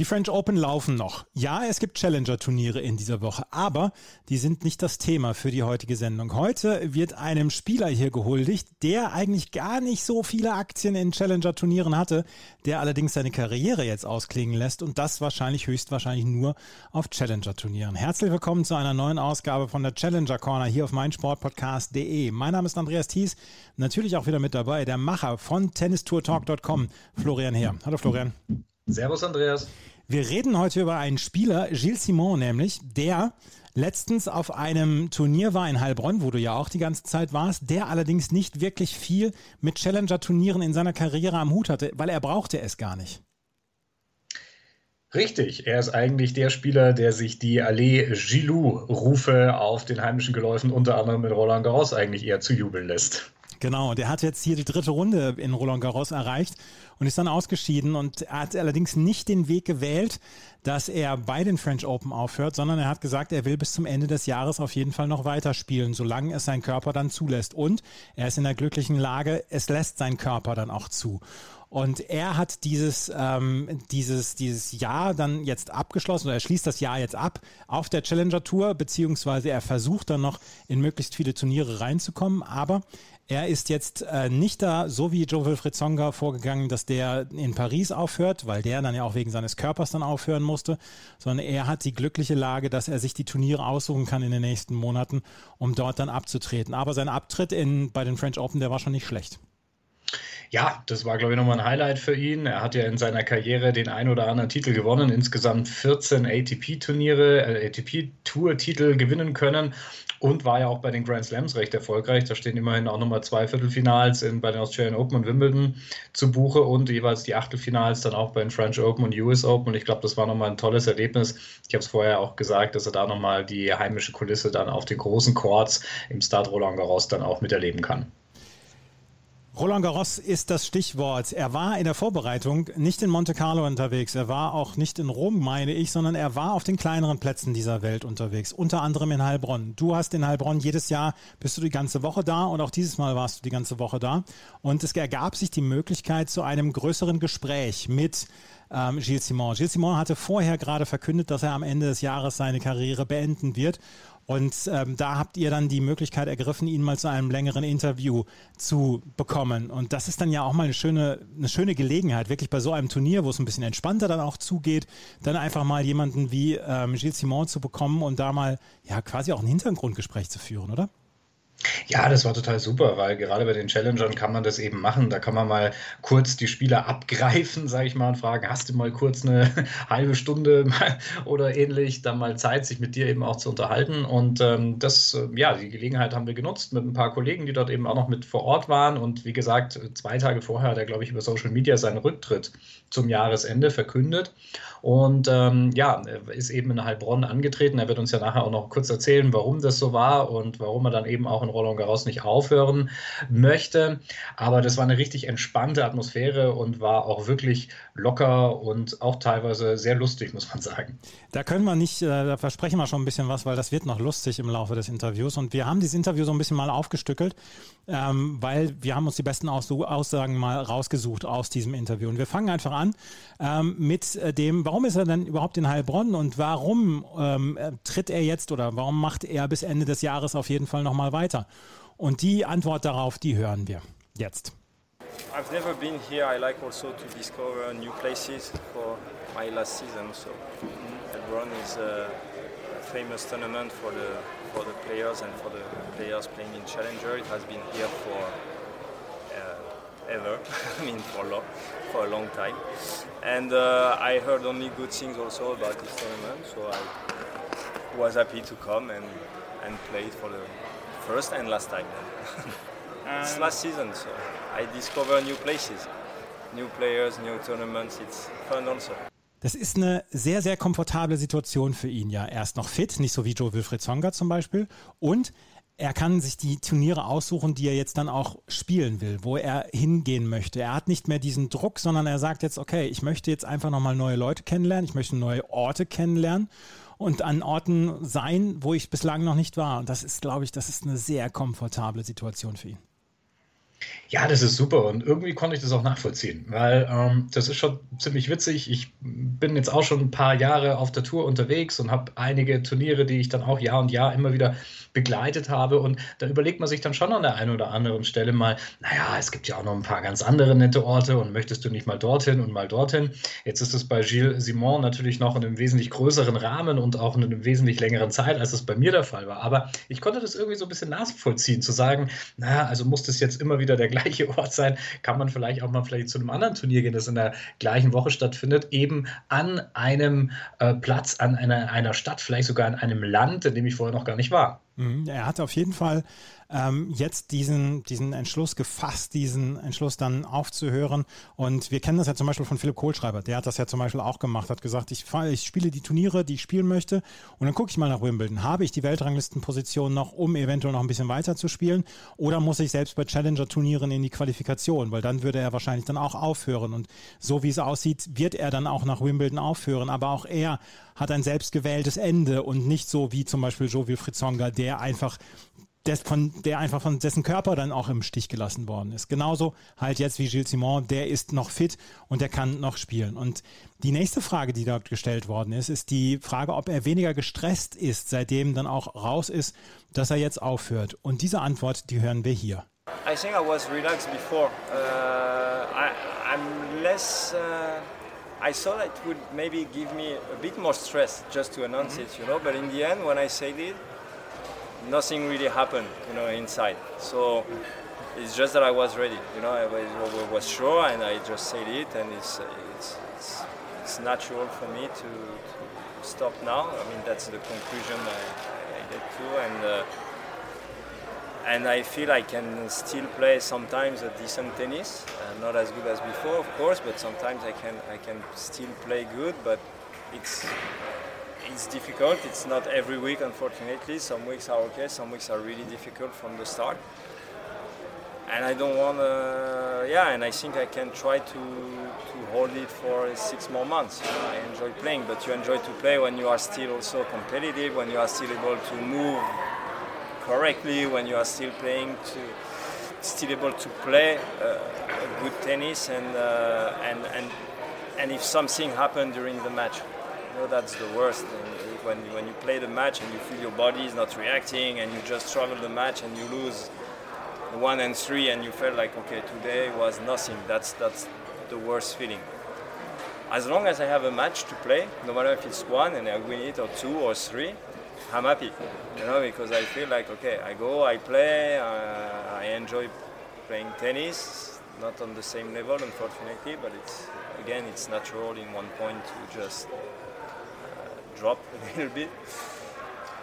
Die French Open laufen noch. Ja, es gibt Challenger-Turniere in dieser Woche, aber die sind nicht das Thema für die heutige Sendung. Heute wird einem Spieler hier gehuldigt, der eigentlich gar nicht so viele Aktien in Challenger-Turnieren hatte, der allerdings seine Karriere jetzt ausklingen lässt und das wahrscheinlich höchstwahrscheinlich nur auf Challenger-Turnieren. Herzlich willkommen zu einer neuen Ausgabe von der Challenger Corner hier auf meinsportpodcast.de. Mein Name ist Andreas Thies, natürlich auch wieder mit dabei, der Macher von tennistourtalk.com, Florian Heer. Hallo Florian. Servus Andreas. Wir reden heute über einen Spieler, Gilles Simon nämlich, der letztens auf einem Turnier war in Heilbronn, wo du ja auch die ganze Zeit warst, der allerdings nicht wirklich viel mit Challenger-Turnieren in seiner Karriere am Hut hatte, weil er brauchte es gar nicht. Richtig, er ist eigentlich der Spieler, der sich die Allee Gilou-Rufe auf den heimischen Geläufen unter anderem mit Roland Garros eigentlich eher zu jubeln lässt. Genau, der hat jetzt hier die dritte Runde in Roland Garros erreicht und ist dann ausgeschieden und hat allerdings nicht den Weg gewählt, dass er bei den French Open aufhört, sondern er hat gesagt, er will bis zum Ende des Jahres auf jeden Fall noch weiterspielen, solange es sein Körper dann zulässt. Und er ist in der glücklichen Lage, es lässt sein Körper dann auch zu. Und er hat dieses, ähm, dieses, dieses Jahr dann jetzt abgeschlossen, oder er schließt das Jahr jetzt ab auf der Challenger Tour, beziehungsweise er versucht dann noch in möglichst viele Turniere reinzukommen. Aber er ist jetzt äh, nicht da, so wie Joe Wilfried Songa vorgegangen, dass der in Paris aufhört, weil der dann ja auch wegen seines Körpers dann aufhören musste, sondern er hat die glückliche Lage, dass er sich die Turniere aussuchen kann in den nächsten Monaten, um dort dann abzutreten. Aber sein Abtritt in, bei den French Open, der war schon nicht schlecht. Ja, das war, glaube ich, nochmal ein Highlight für ihn. Er hat ja in seiner Karriere den ein oder anderen Titel gewonnen, insgesamt 14 ATP-Turniere, äh, ATP-Tour-Titel gewinnen können und war ja auch bei den Grand Slams recht erfolgreich. Da stehen immerhin auch nochmal zwei Viertelfinals in, bei den Australian Open und Wimbledon zu Buche und jeweils die Achtelfinals dann auch bei den French Open und US Open. Und ich glaube, das war nochmal ein tolles Erlebnis. Ich habe es vorher auch gesagt, dass er da nochmal die heimische Kulisse dann auf den großen Courts im Stade Roland Garros dann auch miterleben kann. Roland Garros ist das Stichwort. Er war in der Vorbereitung nicht in Monte Carlo unterwegs. Er war auch nicht in Rom, meine ich, sondern er war auf den kleineren Plätzen dieser Welt unterwegs. Unter anderem in Heilbronn. Du hast in Heilbronn jedes Jahr bist du die ganze Woche da und auch dieses Mal warst du die ganze Woche da. Und es ergab sich die Möglichkeit zu einem größeren Gespräch mit ähm, Gilles Simon. Gilles Simon hatte vorher gerade verkündet, dass er am Ende des Jahres seine Karriere beenden wird. Und ähm, da habt ihr dann die Möglichkeit ergriffen, ihn mal zu einem längeren Interview zu bekommen. Und das ist dann ja auch mal eine schöne, eine schöne Gelegenheit, wirklich bei so einem Turnier, wo es ein bisschen entspannter dann auch zugeht, dann einfach mal jemanden wie ähm, Gilles Simon zu bekommen und da mal ja quasi auch ein Hintergrundgespräch zu führen, oder? Ja, das war total super, weil gerade bei den Challengern kann man das eben machen. Da kann man mal kurz die Spieler abgreifen, sage ich mal, und fragen, hast du mal kurz eine halbe Stunde oder ähnlich, dann mal Zeit, sich mit dir eben auch zu unterhalten. Und ähm, das, äh, ja, die Gelegenheit haben wir genutzt mit ein paar Kollegen, die dort eben auch noch mit vor Ort waren. Und wie gesagt, zwei Tage vorher hat er, glaube ich, über Social Media seinen Rücktritt zum Jahresende verkündet. Und ähm, ja, er ist eben in Heilbronn angetreten. Er wird uns ja nachher auch noch kurz erzählen, warum das so war und warum er dann eben auch in Roland Garros nicht aufhören möchte. Aber das war eine richtig entspannte Atmosphäre und war auch wirklich locker und auch teilweise sehr lustig, muss man sagen. Da können wir nicht, äh, da versprechen wir schon ein bisschen was, weil das wird noch lustig im Laufe des Interviews. Und wir haben dieses Interview so ein bisschen mal aufgestückelt, ähm, weil wir haben uns die besten Aussagen mal rausgesucht aus diesem Interview. Und wir fangen einfach an ähm, mit äh, dem, warum ist er denn überhaupt in Heilbronn und warum ähm, tritt er jetzt oder warum macht er bis Ende des Jahres auf jeden Fall nochmal weiter? Und die Antwort darauf, die hören wir jetzt. I've never been here. I like also to discover new places for my last season. So Heilbronn is a famous tournament for the for the players and for the players playing in Challenger. It has been here for uh, ever. I mean for long, for a long time. And uh, I heard only good things also about this tournament, so I was happy to come and, and play it for the first and last time. it's last season, so I discover new places, new players, new tournaments. It's fun also. Das ist eine sehr, sehr komfortable Situation für ihn ja. Er ist noch fit, nicht so wie Joe Wilfried Songa zum Beispiel. Und er kann sich die Turniere aussuchen, die er jetzt dann auch spielen will, wo er hingehen möchte. Er hat nicht mehr diesen Druck, sondern er sagt jetzt, okay, ich möchte jetzt einfach nochmal neue Leute kennenlernen, ich möchte neue Orte kennenlernen und an Orten sein, wo ich bislang noch nicht war. Und das ist, glaube ich, das ist eine sehr komfortable Situation für ihn. Ja, das ist super und irgendwie konnte ich das auch nachvollziehen, weil ähm, das ist schon ziemlich witzig. Ich bin jetzt auch schon ein paar Jahre auf der Tour unterwegs und habe einige Turniere, die ich dann auch Jahr und Jahr immer wieder begleitet habe und da überlegt man sich dann schon an der einen oder anderen Stelle mal, naja, es gibt ja auch noch ein paar ganz andere nette Orte und möchtest du nicht mal dorthin und mal dorthin. Jetzt ist es bei Gilles Simon natürlich noch in einem wesentlich größeren Rahmen und auch in einem wesentlich längeren Zeit, als es bei mir der Fall war. Aber ich konnte das irgendwie so ein bisschen nachvollziehen, zu sagen, naja, also muss das jetzt immer wieder der gleiche Ort sein, kann man vielleicht auch mal vielleicht zu einem anderen Turnier gehen, das in der gleichen Woche stattfindet, eben an einem äh, Platz, an einer, einer Stadt, vielleicht sogar in einem Land, in dem ich vorher noch gar nicht war. Mhm. Er hat auf jeden Fall ähm, jetzt diesen, diesen Entschluss gefasst, diesen Entschluss dann aufzuhören. Und wir kennen das ja zum Beispiel von Philipp Kohlschreiber. Der hat das ja zum Beispiel auch gemacht, hat gesagt, ich, ich spiele die Turniere, die ich spielen möchte. Und dann gucke ich mal nach Wimbledon. Habe ich die Weltranglistenposition noch, um eventuell noch ein bisschen weiter zu spielen? Oder muss ich selbst bei Challenger-Turnieren in die Qualifikation? Weil dann würde er wahrscheinlich dann auch aufhören. Und so wie es aussieht, wird er dann auch nach Wimbledon aufhören. Aber auch er hat ein selbstgewähltes Ende und nicht so wie zum Beispiel Joe Wilfried Songa, der einfach des, von, der einfach von dessen Körper dann auch im Stich gelassen worden ist. Genauso halt jetzt wie Gilles Simon, der ist noch fit und der kann noch spielen. Und die nächste Frage, die dort gestellt worden ist, ist die Frage, ob er weniger gestresst ist, seitdem dann auch raus ist, dass er jetzt aufhört. Und diese Antwort, die hören wir hier. I think I was relaxed before. Uh, I, I'm less. Uh, I thought it would maybe give me a bit more stress just to announce mm -hmm. it, you know. But in the end, when I said it, nothing really happened, you know, inside. So it's just that I was ready, you know, I was, was sure and I just said it and it's, it's, it's, it's natural for me to, to, stop now. I mean, that's the conclusion I, I get to and uh, and I feel I can still play sometimes a decent tennis, uh, not as good as before, of course, but sometimes I can I can still play good, but it's it's difficult. It's not every week, unfortunately. Some weeks are okay, some weeks are really difficult from the start. And I don't want to, yeah, and I think I can try to, to hold it for six more months. I enjoy playing, but you enjoy to play when you are still also competitive, when you are still able to move correctly, when you are still playing to, still able to play uh, good tennis, and, uh, and, and, and if something happened during the match, know that's the worst. when, when you play the match and you feel your body is not reacting and you just struggle the match and you lose one and three and you feel like okay today was nothing. That's that's the worst feeling. As long as I have a match to play, no matter if it's one and I win it or two or three, I'm happy. You know because I feel like okay I go I play uh, I enjoy playing tennis not on the same level unfortunately but it's again it's natural in one point to just drop a little bit.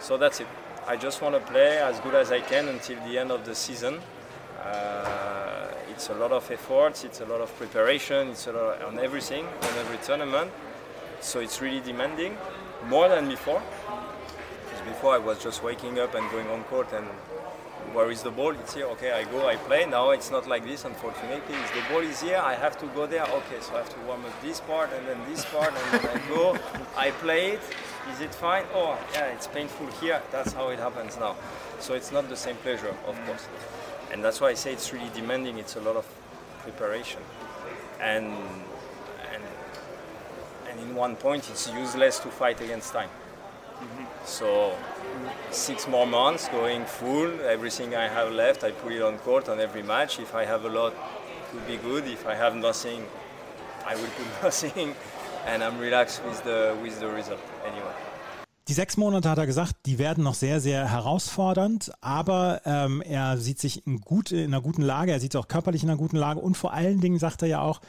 So that's it. I just want to play as good as I can until the end of the season. Uh, it's a lot of effort, it's a lot of preparation, it's a lot on everything, on every tournament. So it's really demanding, more than before. Because before I was just waking up and going on court and where is the ball? It's here. Okay, I go, I play. Now it's not like this, unfortunately. If the ball is here, I have to go there. Okay, so I have to warm up this part and then this part, and then I go. I play it. Is it fine? Oh, yeah, it's painful here. That's how it happens now. So it's not the same pleasure, of course. And that's why I say it's really demanding. It's a lot of preparation, and and and in one point, it's useless to fight against time. Mm-hmm. So six more months going full. Everything I have left, I put it on court on every match. If I have a lot, it would be good. If I have nothing, I will put nothing, and I'm relaxed with the with the result anyway. Die sechs Monate hat er gesagt, die werden noch sehr, sehr herausfordernd, aber ähm, er sieht sich in, gut, in einer guten Lage, er sieht sich auch körperlich in einer guten Lage und vor allen Dingen sagt er ja auch,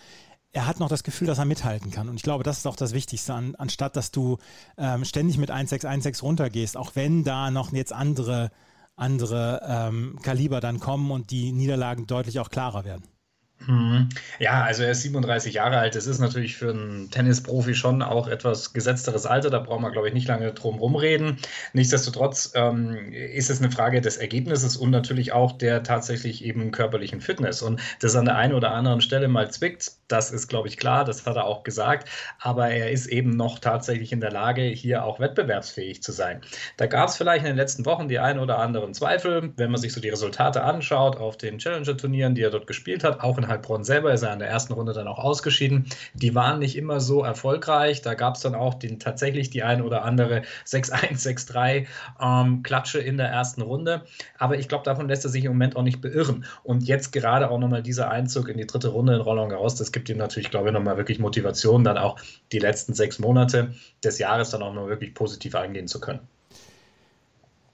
er hat noch das Gefühl, dass er mithalten kann. Und ich glaube, das ist auch das Wichtigste, an, anstatt dass du ähm, ständig mit 1-6-1-6 runtergehst, auch wenn da noch jetzt andere, andere ähm, Kaliber dann kommen und die Niederlagen deutlich auch klarer werden. Mhm. Ja, also er ist 37 Jahre alt. Das ist natürlich für einen Tennisprofi schon auch etwas gesetzteres Alter. Da brauchen wir, glaube ich, nicht lange drum rumreden. Nichtsdestotrotz ähm, ist es eine Frage des Ergebnisses und natürlich auch der tatsächlich eben körperlichen Fitness. Und das an der einen oder anderen Stelle mal zwickt, das ist, glaube ich, klar. Das hat er auch gesagt. Aber er ist eben noch tatsächlich in der Lage, hier auch wettbewerbsfähig zu sein. Da gab es vielleicht in den letzten Wochen die ein oder anderen Zweifel, wenn man sich so die Resultate anschaut auf den Challenger-Turnieren, die er dort gespielt hat, auch in Heilbronn selber ist er in der ersten Runde dann auch ausgeschieden. Die waren nicht immer so erfolgreich. Da gab es dann auch den, tatsächlich die ein oder andere 6-1, 6-3 ähm, Klatsche in der ersten Runde. Aber ich glaube, davon lässt er sich im Moment auch nicht beirren. Und jetzt gerade auch nochmal dieser Einzug in die dritte Runde in Roland Garros, das gibt ihm natürlich, glaube ich, nochmal wirklich Motivation, dann auch die letzten sechs Monate des Jahres dann auch noch wirklich positiv eingehen zu können.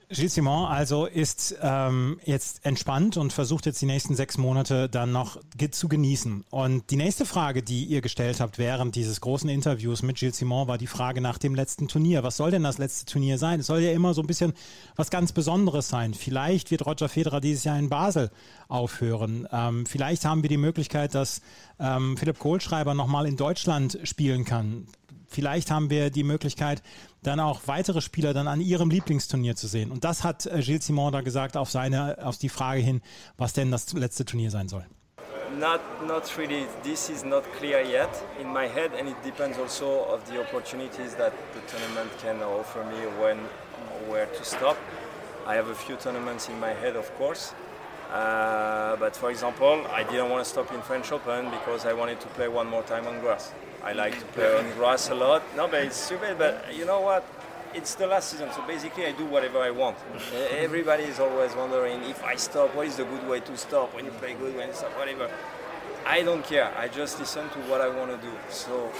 Gilles Simon also ist ähm, jetzt entspannt und versucht jetzt die nächsten sechs Monate dann noch zu genießen. Und die nächste Frage, die ihr gestellt habt während dieses großen Interviews mit Gilles Simon, war die Frage nach dem letzten Turnier. Was soll denn das letzte Turnier sein? Es soll ja immer so ein bisschen was ganz Besonderes sein. Vielleicht wird Roger Federer dieses Jahr in Basel aufhören. Ähm, vielleicht haben wir die Möglichkeit, dass ähm, Philipp Kohlschreiber nochmal in Deutschland spielen kann. Vielleicht haben wir die Möglichkeit, dann auch weitere Spieler dann an ihrem Lieblingsturnier zu sehen. Und das hat äh, Gilles Simon da gesagt auf seine, auf die Frage hin, was denn das letzte Turnier sein soll. Not, not really. This is not clear yet in my head, and it depends also of the opportunities that the tournament can offer me when, where to stop. I have a few tournaments in my head, of course. Uh, but for example, I didn't want to stop in French Open because I wanted to play one more time on grass. I like to play on grass a lot. No, but it's stupid. But you know what? It's the last season, so basically I do whatever I want. Everybody is always wondering if I stop, what is the good way to stop? When you play good, when you stop, whatever. I don't care. I just listen to what I want to do. So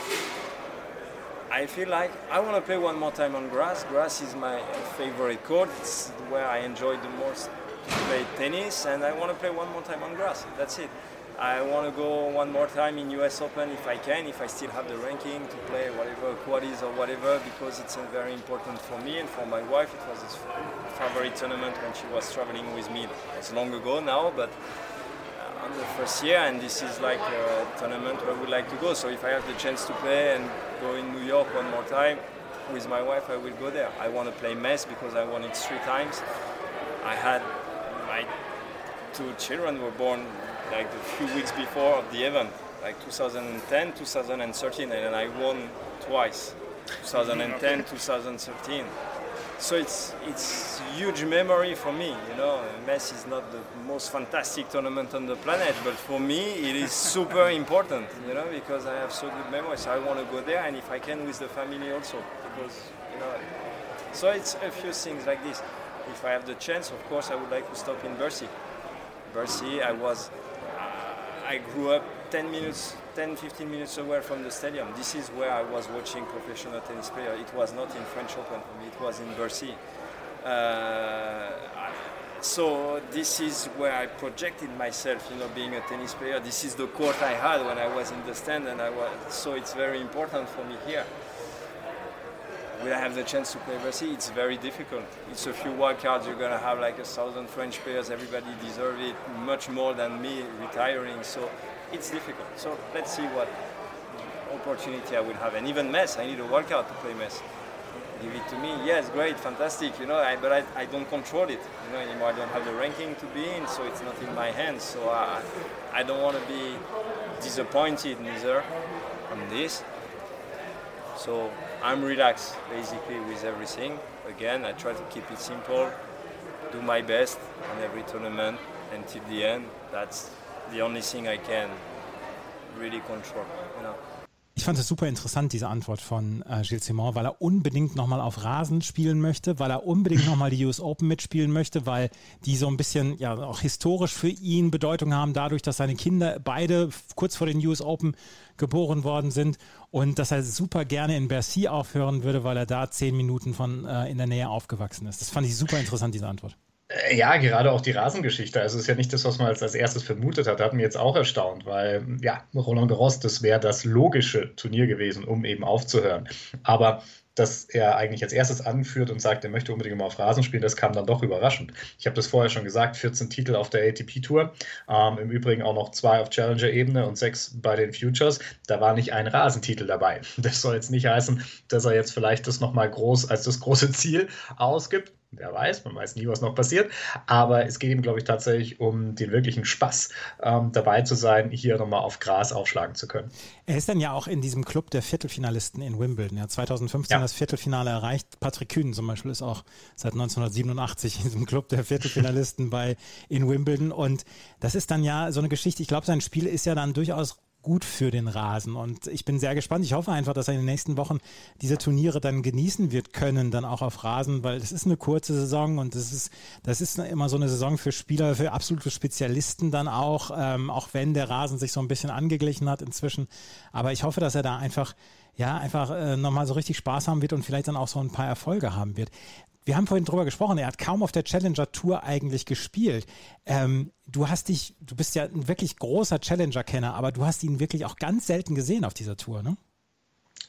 I feel like I want to play one more time on grass. Grass is my favorite court. It's where I enjoy the most to play tennis, and I want to play one more time on grass. That's it. I want to go one more time in US Open if I can, if I still have the ranking to play whatever qualies or whatever, because it's very important for me and for my wife. It was his favorite tournament when she was traveling with me. It's long ago now, but uh, on the first year, and this is like a tournament where I would like to go. So if I have the chance to play and go in New York one more time with my wife, I will go there. I want to play Metz because I won it three times. I had my two children were born like a few weeks before of the event, like 2010, 2013, and then I won twice, 2010, 2013. So it's it's huge memory for me. You know, Metz is not the most fantastic tournament on the planet, but for me it is super important. You know, because I have so good memories. I want to go there, and if I can with the family also, because you know. So it's a few things like this. If I have the chance, of course, I would like to stop in Bercy. Bercy, I was I grew up 10 minutes, 10, 15 minutes away from the stadium. This is where I was watching professional tennis player. It was not in French Open for me, it was in Bercy. Uh, so this is where I projected myself, you know, being a tennis player. This is the court I had when I was in the stand, and I was so it's very important for me here. Will I have the chance to play Bercy? It's very difficult. It's a few wild cards. You're gonna have like a thousand French players. Everybody deserves it much more than me retiring. So it's difficult. So let's see what opportunity I will have. And even Metz, I need a card to play Metz. Give it to me. Yes, great, fantastic. You know, I, but I, I don't control it. You know anymore. I don't have the ranking to be in, so it's not in my hands. So I, I don't want to be disappointed neither on this. So I'm relaxed basically with everything. Again, I try to keep it simple, do my best on every tournament until the end. That's the only thing I can really control. You know. Ich fand es super interessant, diese Antwort von äh, Gilles Simon, weil er unbedingt nochmal auf Rasen spielen möchte, weil er unbedingt nochmal die US Open mitspielen möchte, weil die so ein bisschen ja auch historisch für ihn Bedeutung haben, dadurch, dass seine Kinder beide kurz vor den US Open geboren worden sind und dass er super gerne in Bercy aufhören würde, weil er da zehn Minuten von äh, in der Nähe aufgewachsen ist. Das fand ich super interessant, diese Antwort. Äh, ja, gerade auch die Rasengeschichte. Also es ist ja nicht das, was man als, als erstes vermutet hat. Das hat mich jetzt auch erstaunt, weil ja, Roland Garros, das wäre das logische Turnier gewesen, um eben aufzuhören. Aber dass er eigentlich als erstes anführt und sagt, er möchte unbedingt mal auf Rasen spielen, das kam dann doch überraschend. Ich habe das vorher schon gesagt, 14 Titel auf der ATP-Tour, ähm, im Übrigen auch noch zwei auf Challenger-Ebene und sechs bei den Futures. Da war nicht ein Rasentitel dabei. Das soll jetzt nicht heißen, dass er jetzt vielleicht das nochmal groß als das große Ziel ausgibt. Wer weiß, man weiß nie, was noch passiert. Aber es geht ihm, glaube ich, tatsächlich um den wirklichen Spaß, ähm, dabei zu sein, hier nochmal auf Gras aufschlagen zu können. Er ist dann ja auch in diesem Club der Viertelfinalisten in Wimbledon. Er hat 2015 ja. das Viertelfinale erreicht. Patrick Kühn zum Beispiel ist auch seit 1987 in diesem Club der Viertelfinalisten bei in Wimbledon. Und das ist dann ja so eine Geschichte. Ich glaube, sein Spiel ist ja dann durchaus gut für den Rasen. Und ich bin sehr gespannt. Ich hoffe einfach, dass er in den nächsten Wochen diese Turniere dann genießen wird können, dann auch auf Rasen, weil es ist eine kurze Saison und das ist, das ist immer so eine Saison für Spieler, für absolute Spezialisten dann auch, ähm, auch wenn der Rasen sich so ein bisschen angeglichen hat inzwischen. Aber ich hoffe, dass er da einfach ja, einfach äh, nochmal so richtig Spaß haben wird und vielleicht dann auch so ein paar Erfolge haben wird. Wir haben vorhin drüber gesprochen, er hat kaum auf der Challenger Tour eigentlich gespielt. Ähm, du hast dich, du bist ja ein wirklich großer Challenger-Kenner, aber du hast ihn wirklich auch ganz selten gesehen auf dieser Tour, ne?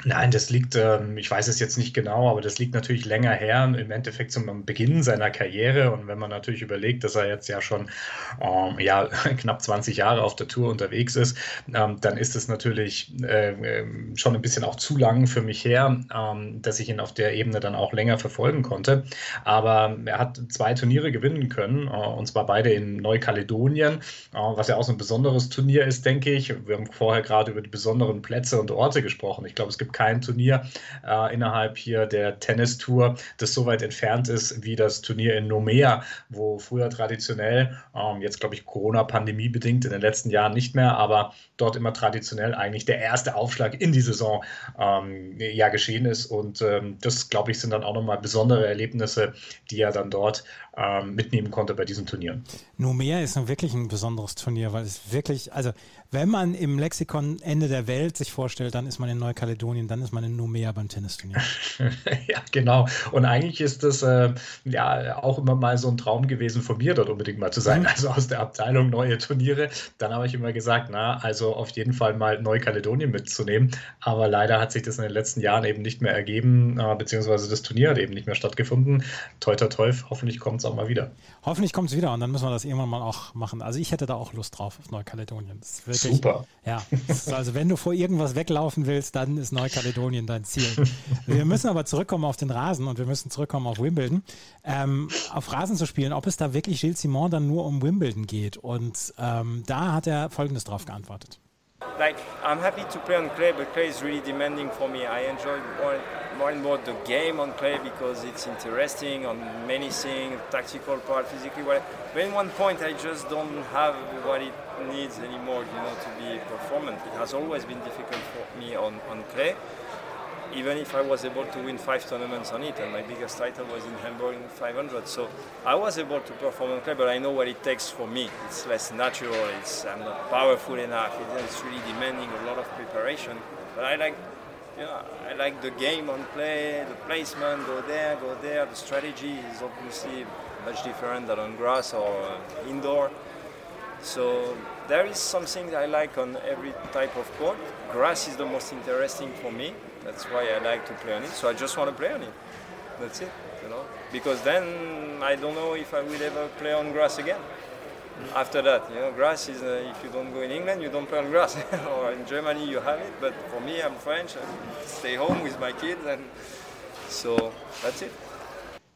Nein, das liegt, ähm, ich weiß es jetzt nicht genau, aber das liegt natürlich länger her, im Endeffekt zum Beginn seiner Karriere. Und wenn man natürlich überlegt, dass er jetzt ja schon ähm, ja, knapp 20 Jahre auf der Tour unterwegs ist, ähm, dann ist es natürlich äh, schon ein bisschen auch zu lang für mich her, ähm, dass ich ihn auf der Ebene dann auch länger verfolgen konnte. Aber er hat zwei Turniere gewinnen können, äh, und zwar beide in Neukaledonien, äh, was ja auch so ein besonderes Turnier ist, denke ich. Wir haben vorher gerade über die besonderen Plätze und Orte gesprochen. Ich glaube, es gibt gibt kein Turnier äh, innerhalb hier der Tennistour, das so weit entfernt ist wie das Turnier in Nomea, wo früher traditionell, ähm, jetzt glaube ich Corona-Pandemie bedingt in den letzten Jahren nicht mehr, aber dort immer traditionell eigentlich der erste Aufschlag in die Saison ähm, ja geschehen ist. Und ähm, das, glaube ich, sind dann auch nochmal besondere Erlebnisse, die er dann dort ähm, mitnehmen konnte bei diesen Turnieren. Nomea ist nun wirklich ein besonderes Turnier, weil es wirklich, also wenn man im Lexikon Ende der Welt sich vorstellt, dann ist man in Neukaledonien, dann ist man in Nomea beim Tennisturnier. ja, genau. Und eigentlich ist das äh, ja auch immer mal so ein Traum gewesen von mir, dort unbedingt mal zu sein. Mhm. Also aus der Abteilung neue Turniere. Dann habe ich immer gesagt, na, also auf jeden Fall mal Neukaledonien mitzunehmen. Aber leider hat sich das in den letzten Jahren eben nicht mehr ergeben, äh, beziehungsweise das Turnier hat eben nicht mehr stattgefunden. Toi, toi, toi, hoffentlich kommt es auch mal wieder. Hoffentlich kommt es wieder und dann müssen wir das irgendwann mal auch machen. Also ich hätte da auch Lust drauf auf Neukaledonien. Wirklich, Super. Ja, also wenn du vor irgendwas weglaufen willst, dann ist Neukaledonien dein Ziel. wir müssen aber zurückkommen auf den Rasen und wir müssen zurückkommen auf Wimbledon. Ähm, auf Rasen zu spielen, ob es da wirklich Gilles Simon dann nur um Wimbledon geht. Und ähm, da hat er Folgendes drauf geantwortet. like I'm happy to play on clay, but clay is really demanding for me. I enjoy more, more and more the game on clay because it's interesting on many things, tactical part, physically. But in one point, I just don't have what it needs anymore, you know, to be performant. It has always been difficult for me on, on clay even if I was able to win five tournaments on it, and my biggest title was in Hamburg in 500. So I was able to perform on clay, but I know what it takes for me. It's less natural. It's I'm not powerful enough. It's really demanding a lot of preparation. But I like, you know, I like the game on clay, the placement, go there, go there. The strategy is obviously much different than on grass or uh, indoor. So there is something I like on every type of court. Grass is the most interesting for me that's why I like to play on it. So I just want to play on it. That's it, you know. Because then I don't know if I will ever play on grass again. After that, you know, grass is uh, if you don't go in England, you don't play on grass. or in Germany, you have it. But for me, I'm French. I stay home with my kids, and so that's it.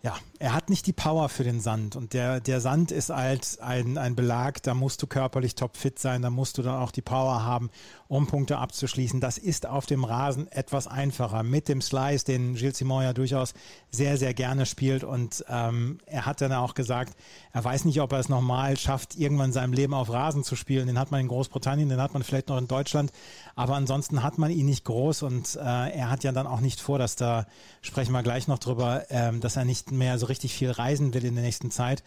Ja, er hat nicht die Power für den Sand. Und der, der Sand ist halt ein, ein Belag, da musst du körperlich topfit sein, da musst du dann auch die Power haben, um Punkte abzuschließen. Das ist auf dem Rasen etwas einfacher. Mit dem Slice, den Gilles Simon ja durchaus sehr, sehr gerne spielt. Und ähm, er hat dann auch gesagt, er weiß nicht, ob er es nochmal schafft, irgendwann in seinem Leben auf Rasen zu spielen. Den hat man in Großbritannien, den hat man vielleicht noch in Deutschland, aber ansonsten hat man ihn nicht groß. Und äh, er hat ja dann auch nicht vor, dass da, sprechen wir gleich noch drüber, ähm, dass er nicht mehr so richtig viel reisen will in der nächsten Zeit.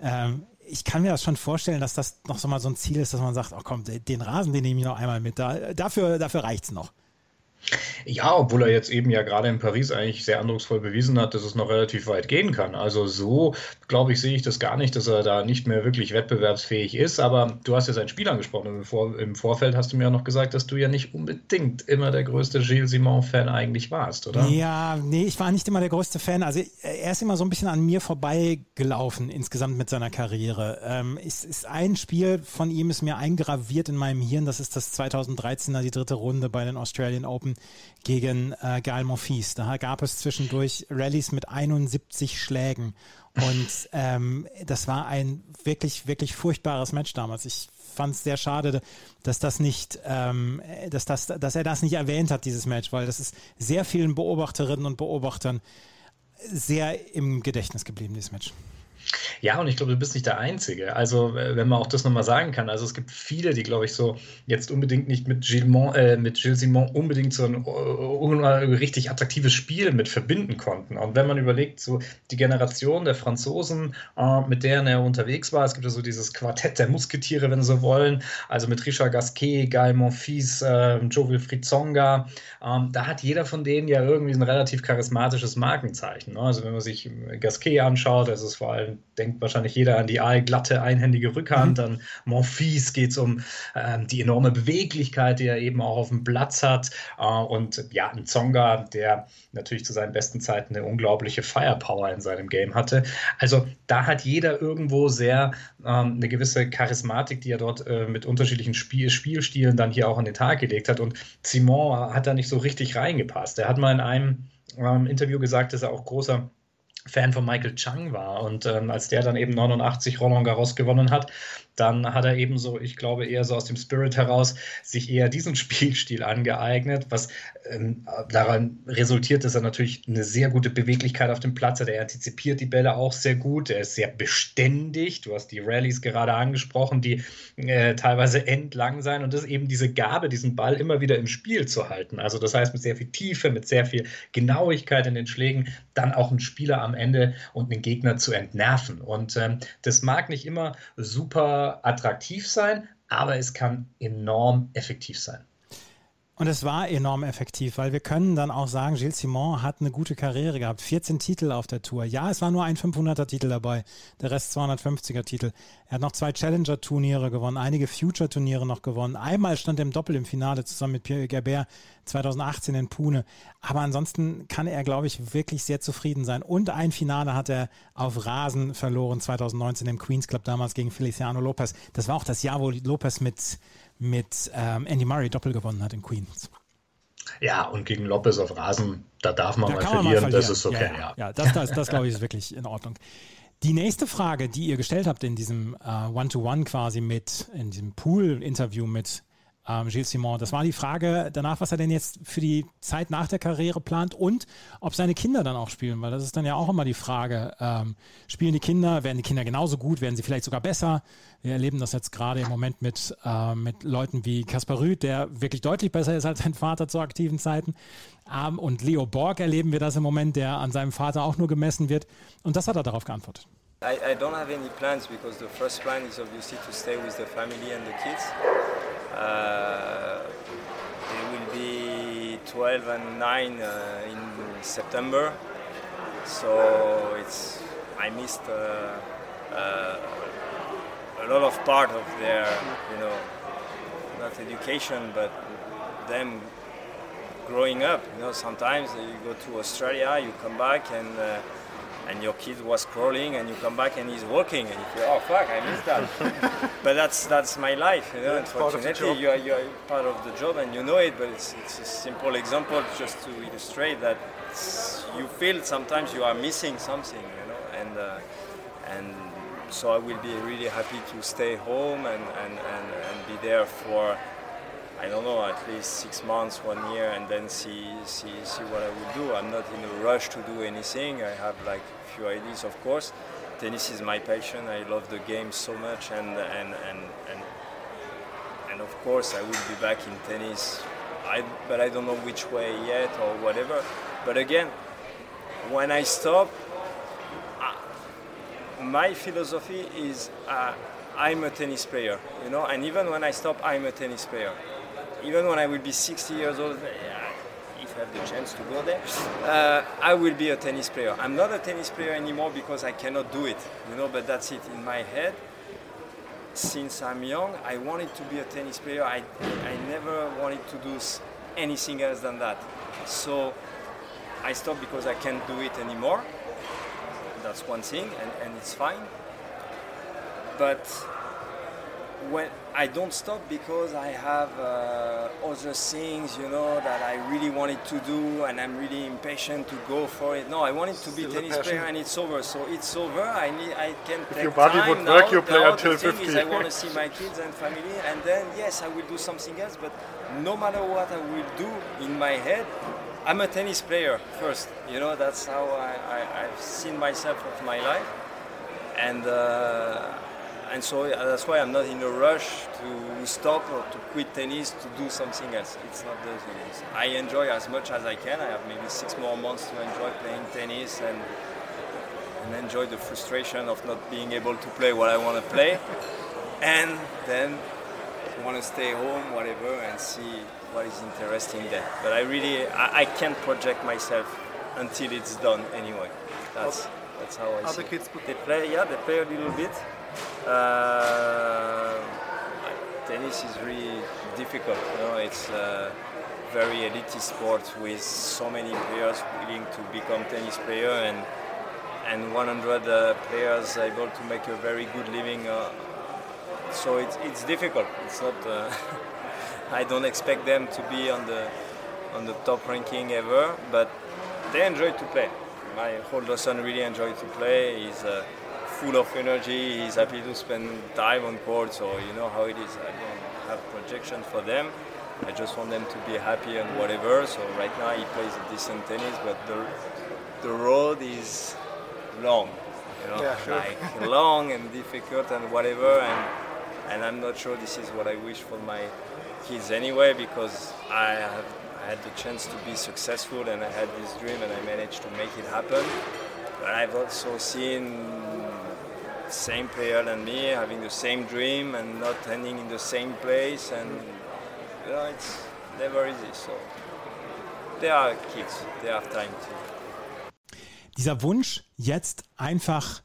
Ähm, ich kann mir das schon vorstellen, dass das noch so mal so ein Ziel ist, dass man sagt, oh komm, den Rasen, den nehme ich noch einmal mit. Da, dafür dafür reicht es noch. Ja, obwohl er jetzt eben ja gerade in Paris eigentlich sehr eindrucksvoll bewiesen hat, dass es noch relativ weit gehen kann. Also so, glaube ich, sehe ich das gar nicht, dass er da nicht mehr wirklich wettbewerbsfähig ist. Aber du hast ja seinen Spiel angesprochen. Im, Vor Im Vorfeld hast du mir ja noch gesagt, dass du ja nicht unbedingt immer der größte Gilles Simon-Fan eigentlich warst, oder? Ja, nee, ich war nicht immer der größte Fan. Also er ist immer so ein bisschen an mir vorbeigelaufen insgesamt mit seiner Karriere. Ähm, es ist ein Spiel von ihm ist mir eingraviert in meinem Hirn. Das ist das 2013er, die dritte Runde bei den Australian Open gegen äh, Gael Monfils. Da gab es zwischendurch Rallyes mit 71 Schlägen. Und ähm, das war ein wirklich, wirklich furchtbares Match damals. Ich fand es sehr schade, dass das nicht, ähm, dass, das, dass er das nicht erwähnt hat, dieses Match, weil das ist sehr vielen Beobachterinnen und Beobachtern sehr im Gedächtnis geblieben, dieses Match. Ja, und ich glaube, du bist nicht der Einzige. Also, äh, wenn man auch das nochmal sagen kann, also es gibt viele, die, glaube ich, so jetzt unbedingt nicht mit Gilles, Mon, äh, mit Gilles Simon unbedingt so ein uh, richtig attraktives Spiel mit verbinden konnten. Und wenn man überlegt, so die Generation der Franzosen, äh, mit deren er unterwegs war, es gibt ja so dieses Quartett der Musketiere, wenn sie so wollen, also mit Richard Gasquet, Guy Monfils, äh, Joe Wilfried Zonga, ähm, da hat jeder von denen ja irgendwie ein relativ charismatisches Markenzeichen. Ne? Also, wenn man sich Gasquet anschaut, das ist vor allem denkt wahrscheinlich jeder an die aalglatte, einhändige Rückhand. Mhm. An Monfils geht es um ähm, die enorme Beweglichkeit, die er eben auch auf dem Platz hat. Äh, und ja, ein Zonga, der natürlich zu seinen besten Zeiten eine unglaubliche Firepower in seinem Game hatte. Also da hat jeder irgendwo sehr ähm, eine gewisse Charismatik, die er dort äh, mit unterschiedlichen Spiel Spielstilen dann hier auch an den Tag gelegt hat. Und Simon hat da nicht so richtig reingepasst. Er hat mal in einem ähm, Interview gesagt, dass er auch großer Fan von Michael Chang war. Und ähm, als der dann eben 89 Roland Garros gewonnen hat, dann hat er eben so, ich glaube, eher so aus dem Spirit heraus sich eher diesen Spielstil angeeignet, was ähm, daran resultiert, dass er natürlich eine sehr gute Beweglichkeit auf dem Platz hat. Er antizipiert die Bälle auch sehr gut. Er ist sehr beständig. Du hast die Rallyes gerade angesprochen, die äh, teilweise endlang sein. Und das ist eben diese Gabe, diesen Ball immer wieder im Spiel zu halten. Also das heißt, mit sehr viel Tiefe, mit sehr viel Genauigkeit in den Schlägen, dann auch einen Spieler am Ende und einen Gegner zu entnerven. Und ähm, das mag nicht immer super attraktiv sein, aber es kann enorm effektiv sein. Und es war enorm effektiv, weil wir können dann auch sagen, Gilles Simon hat eine gute Karriere gehabt. 14 Titel auf der Tour. Ja, es war nur ein 500er-Titel dabei, der Rest 250er-Titel. Er hat noch zwei Challenger-Turniere gewonnen, einige Future-Turniere noch gewonnen. Einmal stand er im Doppel im Finale zusammen mit Pierre Gerbert 2018 in Pune. Aber ansonsten kann er, glaube ich, wirklich sehr zufrieden sein. Und ein Finale hat er auf Rasen verloren 2019 im Queens Club, damals gegen Feliciano Lopez. Das war auch das Jahr, wo Lopez mit mit ähm, Andy Murray Doppel gewonnen hat in Queens. Ja, und gegen Lopez auf Rasen, da darf man, da mal, verlieren, man mal, verlieren, das ist okay. Ja, ja. ja das, das, das glaube ich ist wirklich in Ordnung. Die nächste Frage, die ihr gestellt habt in diesem äh, One-to-One -One quasi mit, in diesem Pool-Interview mit ähm, Gilles Simon. Das war die Frage danach, was er denn jetzt für die Zeit nach der Karriere plant und ob seine Kinder dann auch spielen, weil das ist dann ja auch immer die Frage, ähm, spielen die Kinder, werden die Kinder genauso gut, werden sie vielleicht sogar besser? Wir erleben das jetzt gerade im Moment mit, äh, mit Leuten wie Kaspar Rüth, der wirklich deutlich besser ist als sein Vater zu aktiven Zeiten. Ähm, und Leo Borg erleben wir das im Moment, der an seinem Vater auch nur gemessen wird. Und das hat er darauf geantwortet. I, I don't have any plans because the first plan is obviously to stay with the family and the kids. Uh, it will be 12 and 9 uh, in September, so it's I missed uh, a lot of part of their, you know, not education, but them growing up. You know, sometimes you go to Australia, you come back and uh, and your kid was crawling and you come back and he's walking and you feel oh fuck I missed that. But that's that's my life you know yeah, unfortunately you are, you are part of the job and you know it but it's, it's a simple example just to illustrate that you feel sometimes you are missing something you know and uh, and so I will be really happy to stay home and, and, and, and be there for I don't know, at least six months, one year, and then see see see what I would do. I'm not in a rush to do anything. I have like a few ideas, of course. Tennis is my passion. I love the game so much, and and and and, and of course I will be back in tennis. I, but I don't know which way yet or whatever. But again, when I stop, my philosophy is uh, I'm a tennis player, you know, and even when I stop, I'm a tennis player even when I will be 60 years old, if I have the chance to go there, uh, I will be a tennis player. I'm not a tennis player anymore because I cannot do it, you know. But that's it in my head. Since I'm young, I wanted to be a tennis player. I I never wanted to do anything else than that. So I stopped because I can't do it anymore. That's one thing, and, and it's fine. But when I don't stop because I have uh, other things, you know, that I really wanted to do, and I'm really impatient to go for it. No, I wanted to be tennis player, and it's over. So it's over. I need, I can if take your body time would work, now. you play now until the thing 50. Is I want to see my kids and family, and then yes, I will do something else. But no matter what I will do in my head, I'm a tennis player first. You know, that's how I, I, have seen myself of my life, and. Uh, and so that's why I'm not in a rush to stop or to quit tennis to do something else. It's not the thing. I enjoy as much as I can. I have maybe six more months to enjoy playing tennis and and enjoy the frustration of not being able to play what I want to play, and then want to stay home, whatever, and see what is interesting there. But I really I, I can't project myself until it's done anyway. That's that's how I Other kids They play, yeah, they play a little bit. Uh, tennis is really difficult. You know, it's a very elitist sport with so many players willing to become tennis player and and 100 uh, players able to make a very good living. Uh, so it's, it's difficult. It's not. Uh, I don't expect them to be on the on the top ranking ever, but they enjoy to play. My older son really enjoys to play. He's uh, full of energy. He's happy to spend time on court. So you know how it is. I don't have projection for them. I just want them to be happy and whatever. So right now he plays a decent tennis, but the the road is long. You know, Yeah, sure. like long and difficult and whatever. And and I'm not sure this is what I wish for my kids anyway because I have I had the chance to be successful and I had this dream and I managed to make it happen. But I've also seen same player than me having the same dream and not ending in the same place and you know it's never easy. So they are kids. They have time to Dieser Wunsch, jetzt einfach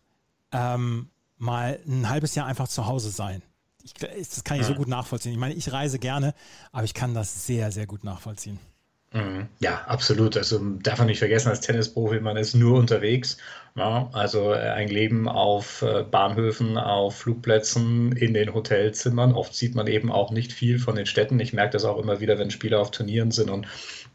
ähm, mal ein halbes Jahr einfach zu Hause sein. Ich, das kann ich so gut nachvollziehen. Ich meine, ich reise gerne, aber ich kann das sehr, sehr gut nachvollziehen. Mhm. Ja, absolut. Also darf man nicht vergessen, als Tennisprofi, man ist nur unterwegs. Ja, also äh, ein Leben auf äh, Bahnhöfen, auf Flugplätzen, in den Hotelzimmern. Oft sieht man eben auch nicht viel von den Städten. Ich merke das auch immer wieder, wenn Spieler auf Turnieren sind und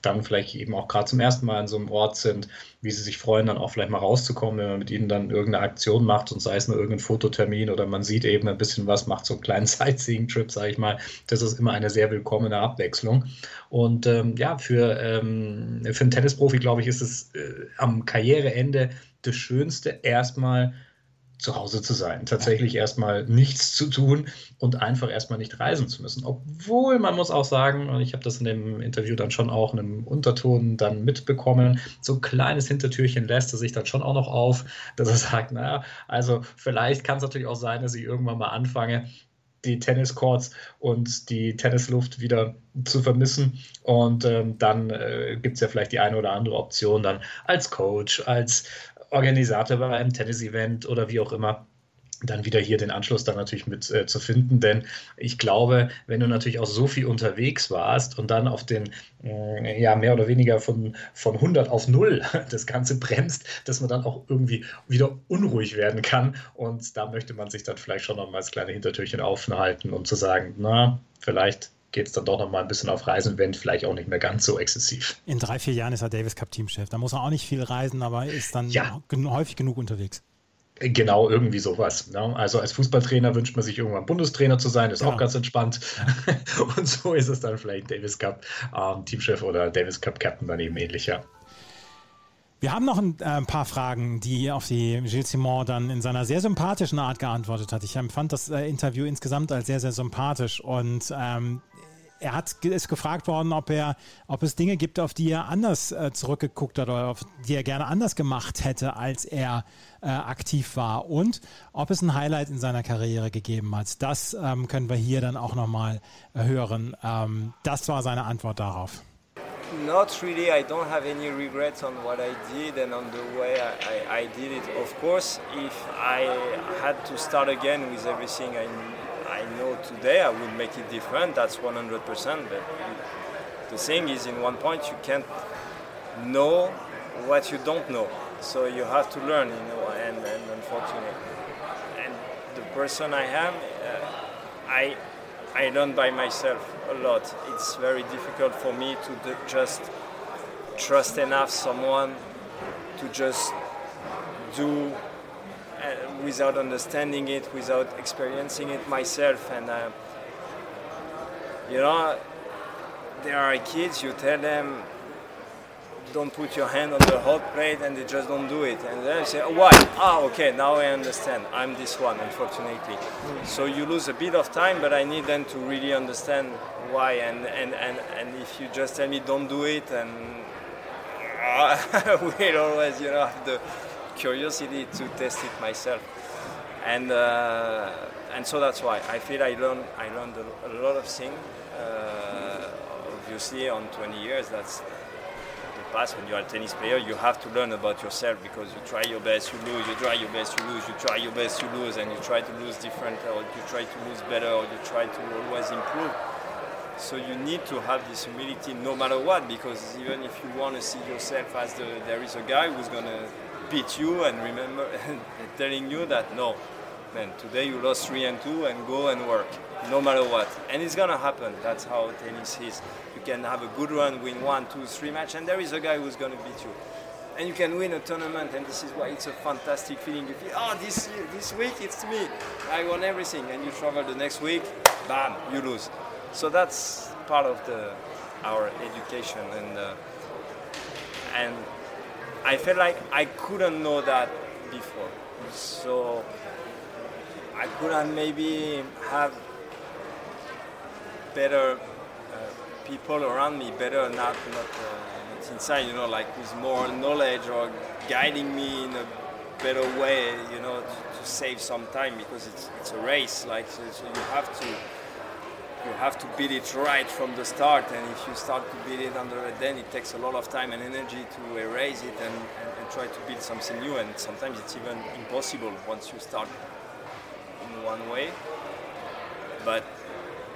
dann vielleicht eben auch gerade zum ersten Mal in so einem Ort sind, wie sie sich freuen, dann auch vielleicht mal rauszukommen, wenn man mit ihnen dann irgendeine Aktion macht und sei es nur irgendein Fototermin oder man sieht eben ein bisschen was, macht so einen kleinen Sightseeing-Trip, sage ich mal. Das ist immer eine sehr willkommene Abwechslung. Und ähm, ja, für, ähm, für einen Tennisprofi, glaube ich, ist es äh, am Karriereende das Schönste, erstmal zu Hause zu sein, tatsächlich erstmal nichts zu tun und einfach erstmal nicht reisen zu müssen. Obwohl man muss auch sagen, und ich habe das in dem Interview dann schon auch in einem Unterton dann mitbekommen, so ein kleines Hintertürchen lässt er sich dann schon auch noch auf, dass er sagt, naja, also vielleicht kann es natürlich auch sein, dass ich irgendwann mal anfange, die Tenniscourts und die Tennisluft wieder zu vermissen. Und ähm, dann äh, gibt es ja vielleicht die eine oder andere Option dann als Coach, als Organisator bei einem Tennis-Event oder wie auch immer dann wieder hier den Anschluss dann natürlich mit äh, zu finden, denn ich glaube, wenn du natürlich auch so viel unterwegs warst und dann auf den, äh, ja, mehr oder weniger von, von 100 auf 0 das Ganze bremst, dass man dann auch irgendwie wieder unruhig werden kann. Und da möchte man sich dann vielleicht schon noch mal als kleine Hintertürchen aufhalten, um zu sagen, na, vielleicht geht es dann doch noch mal ein bisschen auf Reisen, wenn vielleicht auch nicht mehr ganz so exzessiv. In drei, vier Jahren ist er Davis Cup Teamchef. Da muss er auch nicht viel reisen, aber ist dann Ja. häufig genug unterwegs. Genau, irgendwie sowas. Ne? Also als Fußballtrainer wünscht man sich irgendwann Bundestrainer zu sein, ist Genau. auch ganz entspannt. Und so ist es dann vielleicht Davis Cup ähm, Teamchef oder Davis Cup Captain dann eben ähnlicher. Wir haben noch ein, äh, paar Fragen, die auf die Gilles Simon dann in seiner sehr sympathischen Art geantwortet hat. Ich empfand das äh, Interview insgesamt als sehr, sehr sympathisch und ähm, er hat ist gefragt worden, ob er, ob es Dinge gibt, auf die er anders äh, zurückgeguckt hat oder auf die er gerne anders gemacht hätte, als er äh, aktiv war und ob es ein Highlight in seiner Karriere gegeben hat. Das ähm, können wir hier dann auch nochmal hören. Ähm, das war seine Antwort darauf. not really. I don't have any regrets on what I did and on the way I, I, I did it. Of course, if I had to start again with everything I, I know today, I would make it different. That's 100%. But the thing is, in one point, you can't know what you don't know. So you have to learn, you know, and, and unfortunately. And the person I am, uh, I I learn by myself a lot. It's very difficult for me to just trust enough someone to just do without understanding it, without experiencing it myself. And uh, you know, there are kids. You tell them don't put your hand on the hot plate and they just don't do it. And then you say, oh, why? Ah, okay, now I understand. I'm this one, unfortunately. So you lose a bit of time, but I need them to really understand why. And, and, and, and if you just tell me don't do it, and we'll always, you know, have the curiosity to test it myself. And, uh, and so that's why I feel I learned, I learned a, lot of things. Uh, obviously, on 20 years, that's the past when you're a tennis player, you have to learn about yourself because you try your best, you lose, you try your best, you lose, you try your best, you lose, and you try to lose different, or you try to lose better, or you try to always improve. So you need to have this humility no matter what, because even if you want to see yourself as the, there is a guy who's going to beat you and remember telling you that no, man, today you lost three and two and go and work, no matter what. And it's gonna happen. That's how tennis is You can have a good run, win one, two, three match, and there is a guy who's to beat you. And you can win a tournament, and this is why it's a fantastic feeling. You feel, oh, this this week it's me, I won everything, and you travel the next week, bam, you lose. So that's part of the our education, and uh, and I felt like I couldn't know that before, so I couldn't maybe have better people around me better, not not, uh, not inside, you know, like with more knowledge or guiding me in a better way, you know, to, to save some time because it's it's a race, like so, so you have to you have to beat it right from the start and if you start to beat it under it then it takes a lot of time and energy to erase it and, and, and, try to build something new and sometimes it's even impossible once you start in one way but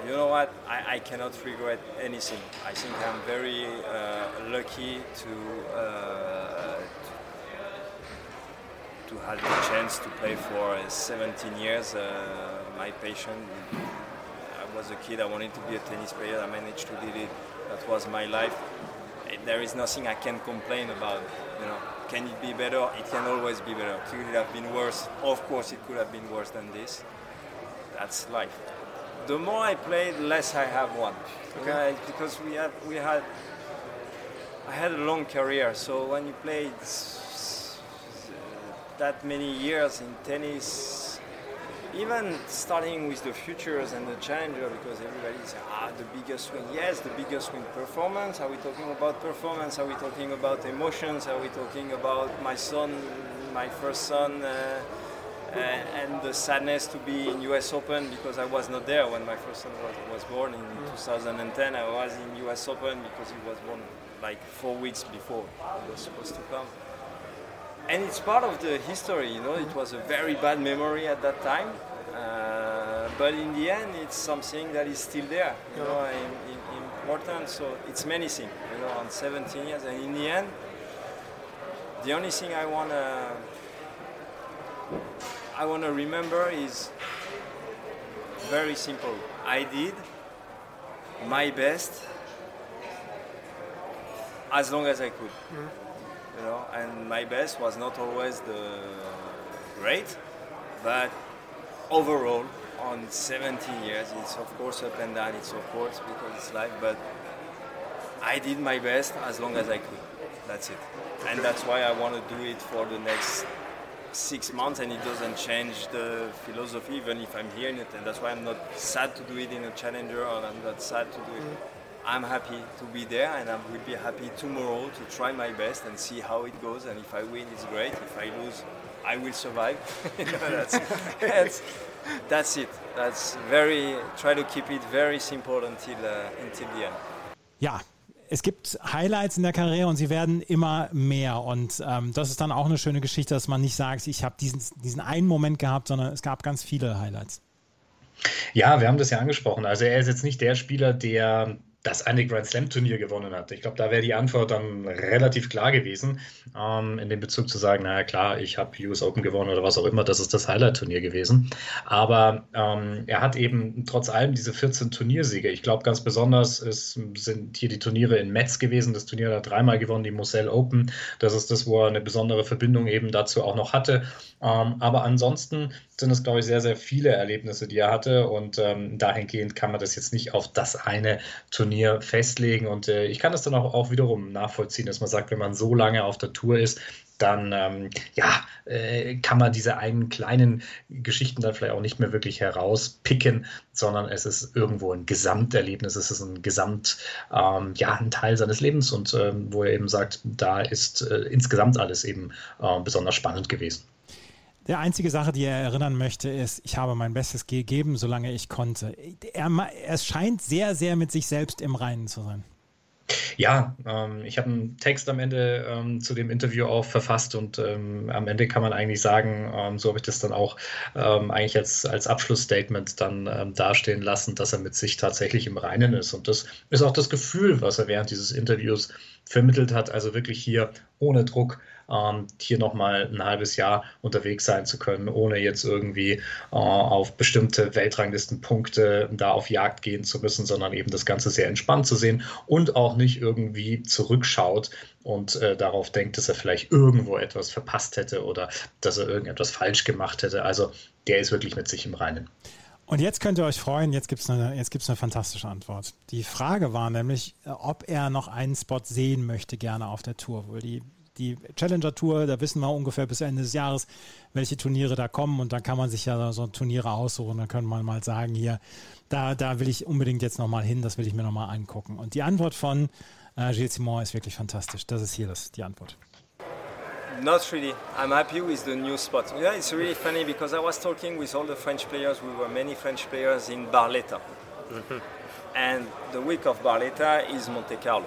you know what? I, I cannot regret anything. I think I'm very uh, lucky to, uh, to have the chance to play for 17 years. Uh, my passion. Was a kid. I wanted to be a tennis player. I managed to do it. That was my life. There is nothing I can complain about. You know, can it be better? It can always be better. Could it have been worse? Of course, it could have been worse than this. That's life the more I play, the less I have won. Okay. Because we had we had I had a long career, so when you play that many years in tennis, even starting with the futures and the challenger, because everybody says, ah, the biggest win. Yes, the biggest win. Performance? Are we talking about performance? Are we talking about emotions? Are we talking about my son, my first son? Uh, uh, and the sadness to be in US Open because I was not there when my first son was, was born in mm. 2010. I was in US Open because he was born like four weeks before he was supposed to come. And it's part of the history, you know. It was a very bad memory at that time, uh, but in the end, it's something that is still there, you know, in, in, important. So it's many things, you know, on 17 years, and in the end, the only thing I want to I want to remember is very simple. I did my best as long as I could. Mm-hmm. You know, and my best was not always the great, but overall, on 17 years, it's of course up and down. It's of course because it's life, but I did my best as long as I could. That's it, and that's why I want to do it for the next six months and it doesn't change the philosophy even if I'm here in it and that's why I'm not sad to do it in a challenger or I'm not sad to do it. Mm. I'm happy to be there and I will be happy tomorrow to try my best and see how it goes and if I win it's great, if I lose I will survive. that's, that's, that's, it. That's very, try to keep it very simple until, uh, until the end. Ja, es gibt Highlights in der Karriere und sie werden immer mehr. Und ähm, das ist dann auch eine schöne Geschichte, dass man nicht sagt, ich habe diesen, diesen einen Moment gehabt, sondern es gab ganz viele Highlights. Ja, wir haben das ja angesprochen. Also er ist jetzt nicht der Spieler, der das eine Grand Slam Turnier gewonnen hat. Ich glaube, da wäre die Antwort dann relativ klar gewesen, ähm, in dem Bezug zu sagen, naja klar, ich habe US Open gewonnen oder was auch immer, das ist das Highlight-Turnier gewesen. Aber ähm, er hat eben trotz allem diese 14 Turniersiege. Ich glaube, ganz besonders ist, sind hier die Turniere in Metz gewesen. Das Turnier hat er dreimal gewonnen, die Moselle Open. Das ist das, wo er eine besondere Verbindung eben dazu auch noch hatte. Ähm, aber ansonsten sind es, glaube ich, sehr, sehr viele Erlebnisse, die er hatte. Und ähm, dahingehend kann man das jetzt nicht auf das eine Turnier festlegen. Und äh, ich kann das dann auch, auch wiederum nachvollziehen, dass man sagt, wenn man so lange auf der Tour ist, dann ähm, ja, äh, kann man diese einen kleinen Geschichten dann vielleicht auch nicht mehr wirklich herauspicken, sondern es ist irgendwo ein Gesamterlebnis, es ist ein Gesamt, ähm, ja, ein Teil seines Lebens und ähm, wo er eben sagt, da ist äh, insgesamt alles eben äh, besonders spannend gewesen. Der einzige Sache, die er erinnern möchte, ist, ich habe mein Bestes gegeben, solange ich konnte. Er, er scheint sehr, sehr mit sich selbst im Reinen zu sein. Ja, ähm, ich habe einen Text am Ende ähm, zu dem Interview auch verfasst und ähm, am Ende kann man eigentlich sagen, ähm, so habe ich das dann auch ähm, eigentlich als, als Abschlussstatement dann ähm, dastehen lassen, dass er mit sich tatsächlich im Reinen ist. Und das ist auch das Gefühl, was er während dieses Interviews vermittelt hat, also wirklich hier ohne Druck ähm, hier nochmal ein halbes Jahr unterwegs sein zu können, ohne jetzt irgendwie äh, auf bestimmte Weltranglistenpunkte da auf Jagd gehen zu müssen, sondern eben das Ganze sehr entspannt zu sehen und auch nicht irgendwie zurückschaut und äh, darauf denkt, dass er vielleicht irgendwo etwas verpasst hätte oder dass er irgendetwas falsch gemacht hätte. Also der ist wirklich mit sich im Reinen. Und jetzt könnt ihr euch freuen, jetzt gibt es eine, eine fantastische Antwort. Die Frage war nämlich, ob er noch einen Spot sehen möchte, gerne auf der Tour. Wohl die die Challenger Tour, da wissen wir ungefähr bis Ende des Jahres, welche Turniere da kommen und dann kann man sich ja so Turniere aussuchen. Dann kann man mal sagen, hier, da, da will ich unbedingt jetzt nochmal hin, das will ich mir nochmal angucken. Und die Antwort von äh, Gilles Simon ist wirklich fantastisch. Das ist hier das, die Antwort. Not really. I'm happy with the new spot. Yeah, it's really funny because I was talking with all the French players. We were many French players in Barletta. Mm -hmm. And the week of Barletta is Monte Carlo.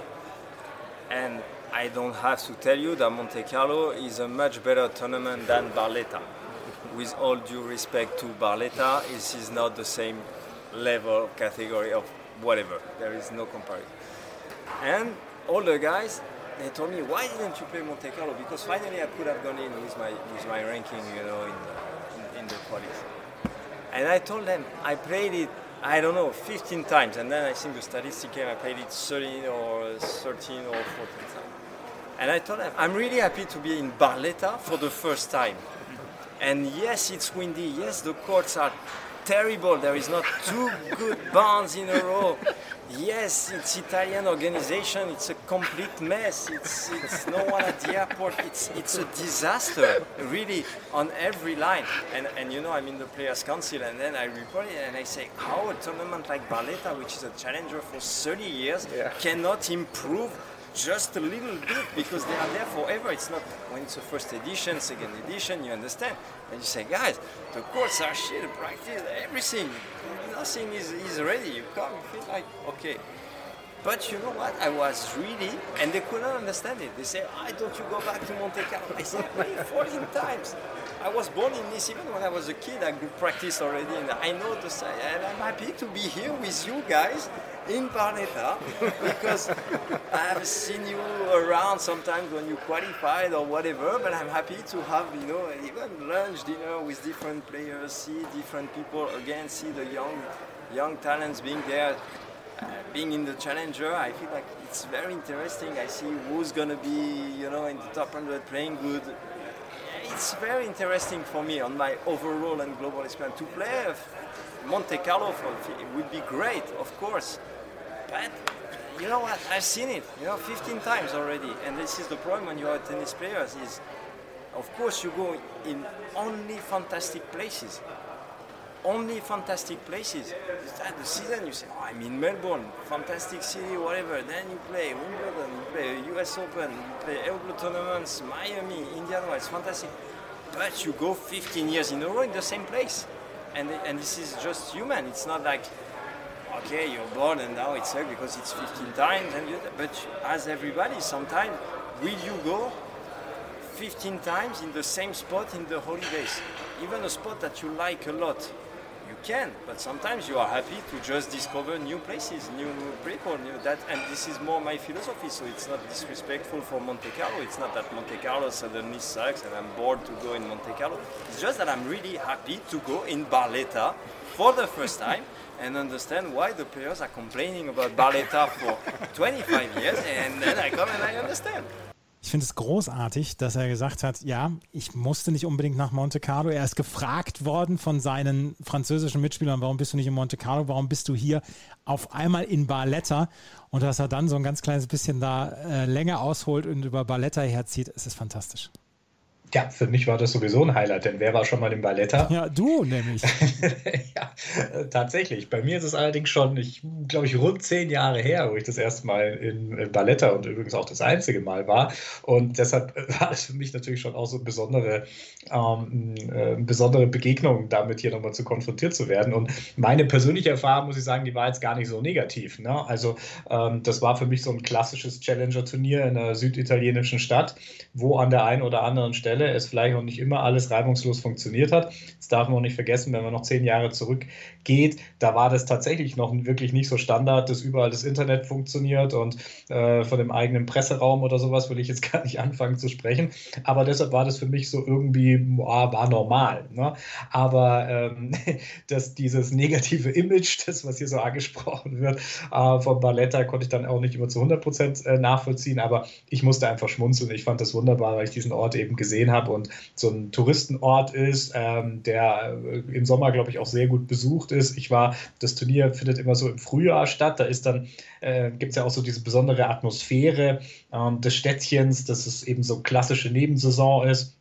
And I don't have to tell you that Monte Carlo is a much better tournament than Barletta. With all due respect to Barletta, this is not the same level category of whatever. There is no comparison. And all the guys, they told me, why didn't you play Monte Carlo? Because finally I could have gone in with my with my ranking, you know, in the, in, in the qualies. And I told them I played it I don't know, 15 times, and then I think the statistic came, I played it 13 or 13 or 14 times. And I told them, I'm really happy to be in Barletta for the first time. And yes, it's windy. Yes, the courts are terrible. There is not two good barns in a row. Yes, it's Italian organization. It's a complete mess. It's, it's no one at the airport. It's, it's a disaster, really, on every line. And, and you know, I'm in the Players' Council, and then I report it and I say, how a tournament like Barletta, which is a challenger for 30 years, yeah. cannot improve just a little bit because they are there forever. It's not when it's a first edition, second edition, you understand. And you say, guys, the courts are shit, practice, everything, nothing is, is ready. You come, you feel like, okay. But you know what? I was really, and they could not understand it. They say, why don't you go back to Monte Carlo? I said, 14 times. I was born in Nice. Even when I was a kid, I could practice already, and I know to say, and I'm happy to be here with you guys in Barnetta because I have seen you around sometimes when you qualified or whatever. But I'm happy to have you know even lunch, dinner with different players, see different people again, see the young young talents being there. Uh, being in the challenger, I feel like it's very interesting. I see who's gonna be, you know, in the top 100 playing good. It's very interesting for me on my overall and global experience to play Monte Carlo for, would be great, of course. But you know what? I've seen it, you know, 15 times already. And this is the problem when you are tennis players is, of course, you go in only fantastic places. Only fantastic places. Start the season, you say, oh, I'm in Melbourne, fantastic city, whatever. Then you play Wimbledon, you play US Open, you play Elblue tournaments, Miami, Indian Wells, fantastic. But you go 15 years in a row in the same place. And, and this is just human. It's not like okay, you're born and now it's uh, because it's 15 times. And you, but as everybody, sometimes will you go 15 times in the same spot in the holidays? Even a spot that you like a lot, you can. But sometimes you are happy to just discover new places, new people, new that. And this is more my philosophy. So it's not disrespectful for Monte Carlo. It's not that Monte Carlo suddenly sucks and I'm bored to go in Monte Carlo. It's just that I'm really happy to go in Barletta for the first time and understand why the players are complaining about Barletta for 25 years, and then I come and I understand. Ich finde es großartig, dass er gesagt hat, ja, ich musste nicht unbedingt nach Monte Carlo. Er ist gefragt worden von seinen französischen Mitspielern, warum bist du nicht in Monte Carlo, warum bist du hier auf einmal in Barletta? Und dass er dann so ein ganz kleines bisschen da äh, länger ausholt und über Barletta herzieht, es ist fantastisch. Ja, für mich war das sowieso ein Highlight, denn wer war schon mal im Balletta? Ja, du nämlich. ja, tatsächlich. Bei mir ist es allerdings schon, ich glaube ich, rund zehn Jahre her, wo ich das erste Mal in Balletta und übrigens auch das einzige Mal war. Und deshalb war es für mich natürlich schon auch so eine besondere, ähm, äh, besondere Begegnung, damit hier nochmal zu konfrontiert zu werden. Und meine persönliche Erfahrung, muss ich sagen, die war jetzt gar nicht so negativ. Ne? Also, ähm, das war für mich so ein klassisches Challenger-Turnier in einer süditalienischen Stadt, wo an der einen oder anderen Stelle Stelle es vielleicht auch nicht immer alles reibungslos funktioniert hat. Das darf man auch nicht vergessen, wenn man noch zehn Jahre zurückgeht, da war das tatsächlich noch wirklich nicht so Standard, dass überall das Internet funktioniert und äh, von dem eigenen Presseraum oder sowas will ich jetzt gar nicht anfangen zu sprechen. Aber deshalb war das für mich so irgendwie, boah, war normal. Ne? Aber ähm, dass dieses negative Image, das was hier so angesprochen wird, äh, von Balletta, konnte ich dann auch nicht immer zu 100 Prozent äh, nachvollziehen. Aber ich musste einfach schmunzeln. Ich fand das wunderbar, weil ich diesen Ort eben gesehen habe und so ein Touristenort ist, ähm, der äh, im Sommer, glaube ich, auch sehr gut besucht ist. Ich war, das Turnier findet immer so im Frühjahr statt. Da ist dann, äh, gibt es ja auch so diese besondere Atmosphäre ähm, des Städtchens, dass es eben so klassische Nebensaison ist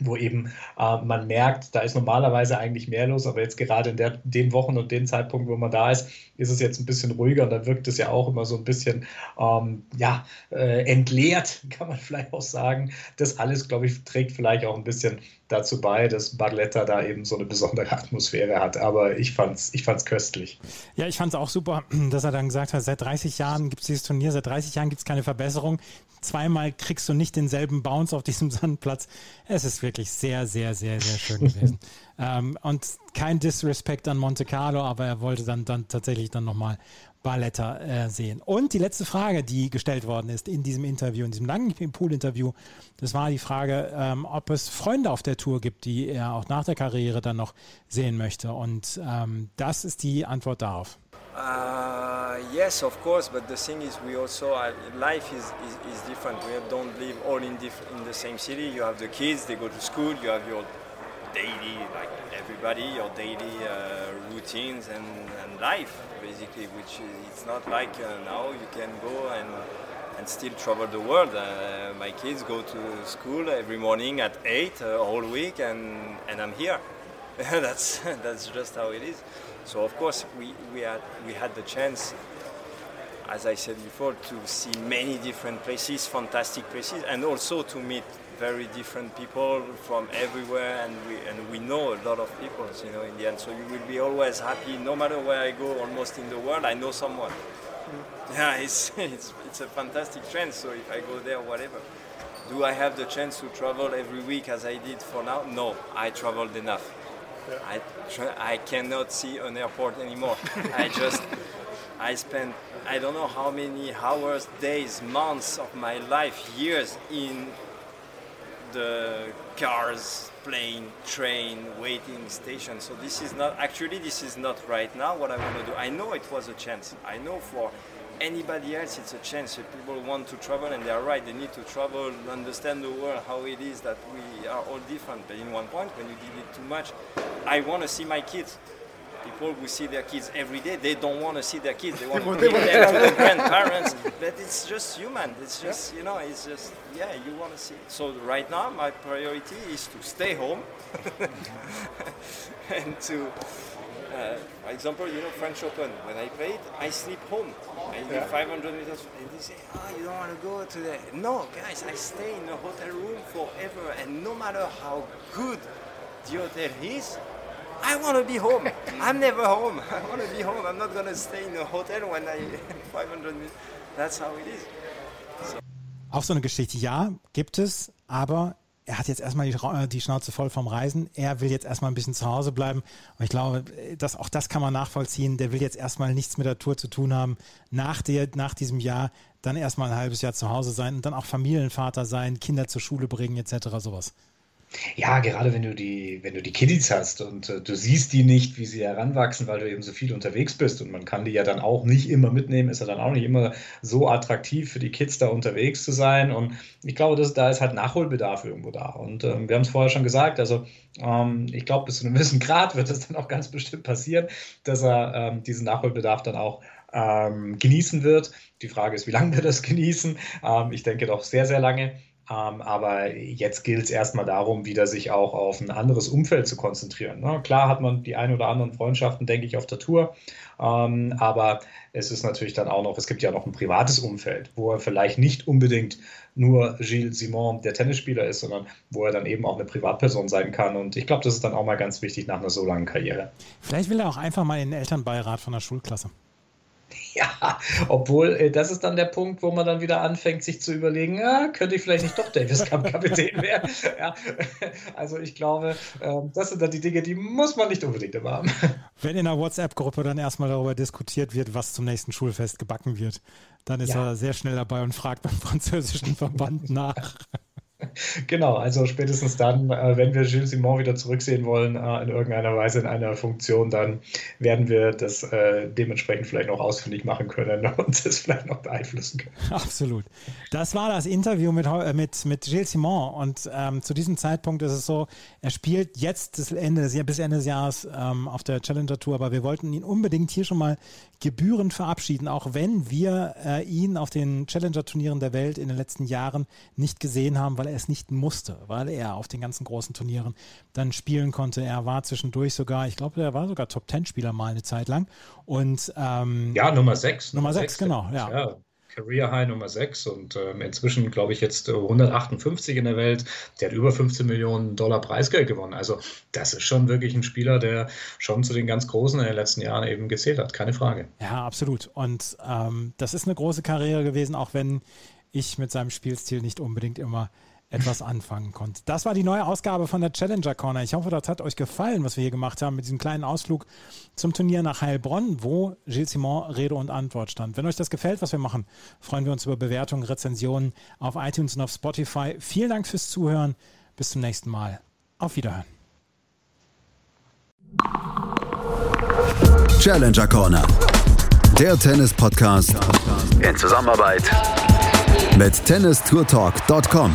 wo eben äh, man merkt, da ist normalerweise eigentlich mehr los, aber jetzt gerade in der, den Wochen und den Zeitpunkt, wo man da ist, ist es jetzt ein bisschen ruhiger und dann wirkt es ja auch immer so ein bisschen ähm, ja, äh, entleert, kann man vielleicht auch sagen. Das alles, glaube ich, trägt vielleicht auch ein bisschen dazu bei, dass Barletta da eben so eine besondere Atmosphäre hat. Aber ich fand es ich fand's köstlich. Ja, ich fand es auch super, dass er dann gesagt hat, seit 30 Jahren gibt es dieses Turnier, seit 30 Jahren gibt es keine Verbesserung. Zweimal kriegst du nicht denselben Bounce auf diesem Sandplatz. Es ist wirklich sehr, sehr, sehr, sehr schön gewesen. ähm, und kein Disrespect an Monte Carlo, aber er wollte dann, dann tatsächlich dann nochmal Barletta äh, sehen. Und die letzte Frage, die gestellt worden ist in diesem Interview, in diesem langen Pool-Interview, das war die Frage, ähm, ob es Freunde auf der Tour gibt, die er auch nach der Karriere dann noch sehen möchte. Und ähm, das ist die Antwort darauf. Uh, yes, of course, but the thing is, we also uh, life is, is, is, different. We don't live all in, in the same city. You have the kids; they go to school. You have your daily, like everybody, your daily uh, routines and, and, life, basically, which it's not like uh, now you can go and, and still travel the world. Uh, my kids go to school every morning at 8 uh, all week, and, and I'm here. that's, that's just how it is. So, of course, we, we, had, we had the chance as I said before, to see many different places, fantastic places, and also to meet very different people from everywhere, and we and we know a lot of people, you know, in the end. So you will be always happy, no matter where I go, almost in the world, I know someone. Mm. Yeah, it's, it's it's a fantastic trend. So if I go there, whatever. Do I have the chance to travel every week as I did for now? No, I traveled enough. Yeah. I tra- I cannot see an airport anymore. I just I spent I don't know how many hours, days, months of my life, years in the cars, plane, train, waiting station. So this is not actually this is not right now what I want to do. I know it was a chance. I know for anybody else it's a chance. If people want to travel and they are right, they need to travel, understand the world, how it is that we are all different. But in one point, when you did it too much, I want to see my kids people who see their kids every day, they don't want to see their kids. They want to give them to the grandparents. But it's just human. It's just, you know, it's just, yeah, you want to see. It. So right now, my priority is to stay home and to, uh, for example, you know, French Open. When I played, I sleep home. I do yeah. 500 meters, and they say, "Oh, you don't want to go today. No, guys, I stay in a hotel room forever, and no matter how good the hotel is, I want to be home. I'm never home. I want to be home. I'm not going to stay in a hotel when I 500 meters. That's how it is. So. Auch so eine Geschichte, ja, gibt es, aber er hat jetzt erstmal die, äh, die, Schnauze voll vom Reisen. Er will jetzt erstmal ein bisschen zu Hause bleiben. Und ich glaube, dass auch das kann man nachvollziehen. Der will jetzt erstmal nichts mit der Tour zu tun haben. Nach, der, nach diesem Jahr dann erstmal ein halbes Jahr zu Hause sein und dann auch Familienvater sein, Kinder zur Schule bringen, etc. sowas. Ja, gerade wenn du die, wenn du die Kiddies hast und äh, du siehst die nicht, wie sie heranwachsen, weil du eben so viel unterwegs bist und man kann die ja dann auch nicht immer mitnehmen, ist ja dann auch nicht immer so attraktiv für die Kids da unterwegs zu sein. Und ich glaube, dass, da ist halt Nachholbedarf irgendwo da. Und ähm, wir haben es vorher schon gesagt, also ähm, ich glaube, bis zu einem gewissen Grad wird es dann auch ganz bestimmt passieren, dass er ähm, diesen Nachholbedarf dann auch ähm, genießen wird. Die Frage ist, wie lange wird er das genießen? Ähm, ich denke doch sehr, sehr lange. Ähm, aber jetzt gilt es erstmal darum, wieder sich auch auf ein anderes Umfeld zu konzentrieren. Ne? Klar hat man die ein oder anderen Freundschaften, denke ich, auf der Tour. Ähm, aber es ist natürlich dann auch noch, es gibt ja noch ein privates Umfeld, wo er vielleicht nicht unbedingt nur Gilles Simon, der Tennisspieler ist, sondern wo er dann eben auch eine Privatperson sein kann. Und ich glaube, das ist dann auch mal ganz wichtig nach einer so langen Karriere. Vielleicht will er auch einfach mal in den Elternbeirat von der Schulklasse. Ja, obwohl äh, das ist dann der Punkt, wo man dann wieder anfängt, sich zu überlegen, ja, könnte ich vielleicht nicht doch Davis Cup Kapitän werden. Ja, also ich glaube, äh, das sind dann die Dinge, die muss man nicht unbedingt immer haben. Wenn in der WhatsApp-Gruppe dann erstmal darüber diskutiert wird, was zum nächsten Schulfest gebacken wird, dann ist ja. er sehr schnell dabei und fragt beim französischen Verband nach. Genau, also spätestens dann, äh, wenn wir Gilles Simon wieder zurücksehen wollen, äh, in irgendeiner Weise in einer Funktion, dann werden wir das äh, dementsprechend vielleicht noch ausfindig machen können und es vielleicht noch beeinflussen können. Absolut. Das war das Interview mit, mit, mit Gilles Simon und ähm, zu diesem Zeitpunkt ist es so, er spielt jetzt das Ende des, bis Ende des Jahres ähm, auf der Challenger Tour, aber wir wollten ihn unbedingt hier schon mal gebührend verabschieden, auch wenn wir äh, ihn auf den Challenger-Turnieren der Welt in den letzten Jahren nicht gesehen haben, weil er es nicht musste, weil er auf den ganzen großen Turnieren dann spielen konnte. Er war zwischendurch sogar, ich glaube, er war sogar Top-10-Spieler mal eine Zeit lang. Und ähm, ja, Nummer 6. Nummer 6, genau, ja. ja. Career High Nummer 6 und ähm, inzwischen, glaube ich, jetzt 158 in der Welt. Der hat über 15 Millionen Dollar Preisgeld gewonnen. Also, das ist schon wirklich ein Spieler, der schon zu den ganz Großen in den letzten Jahren eben gezählt hat, keine Frage. Ja, absolut. Und ähm, das ist eine große Karriere gewesen, auch wenn ich mit seinem Spielstil nicht unbedingt immer etwas anfangen konnte. Das war die neue Ausgabe von der Challenger Corner. Ich hoffe, das hat euch gefallen, was wir hier gemacht haben mit diesem kleinen Ausflug zum Turnier nach Heilbronn, wo Gilles Simon Rede und Antwort stand. Wenn euch das gefällt, was wir machen, freuen wir uns über Bewertungen, Rezensionen auf iTunes und auf Spotify. Vielen Dank fürs Zuhören. Bis zum nächsten Mal. Auf Wiederhören. Challenger Corner. Der Tennis-Podcast in Zusammenarbeit mit tennistourtalk.com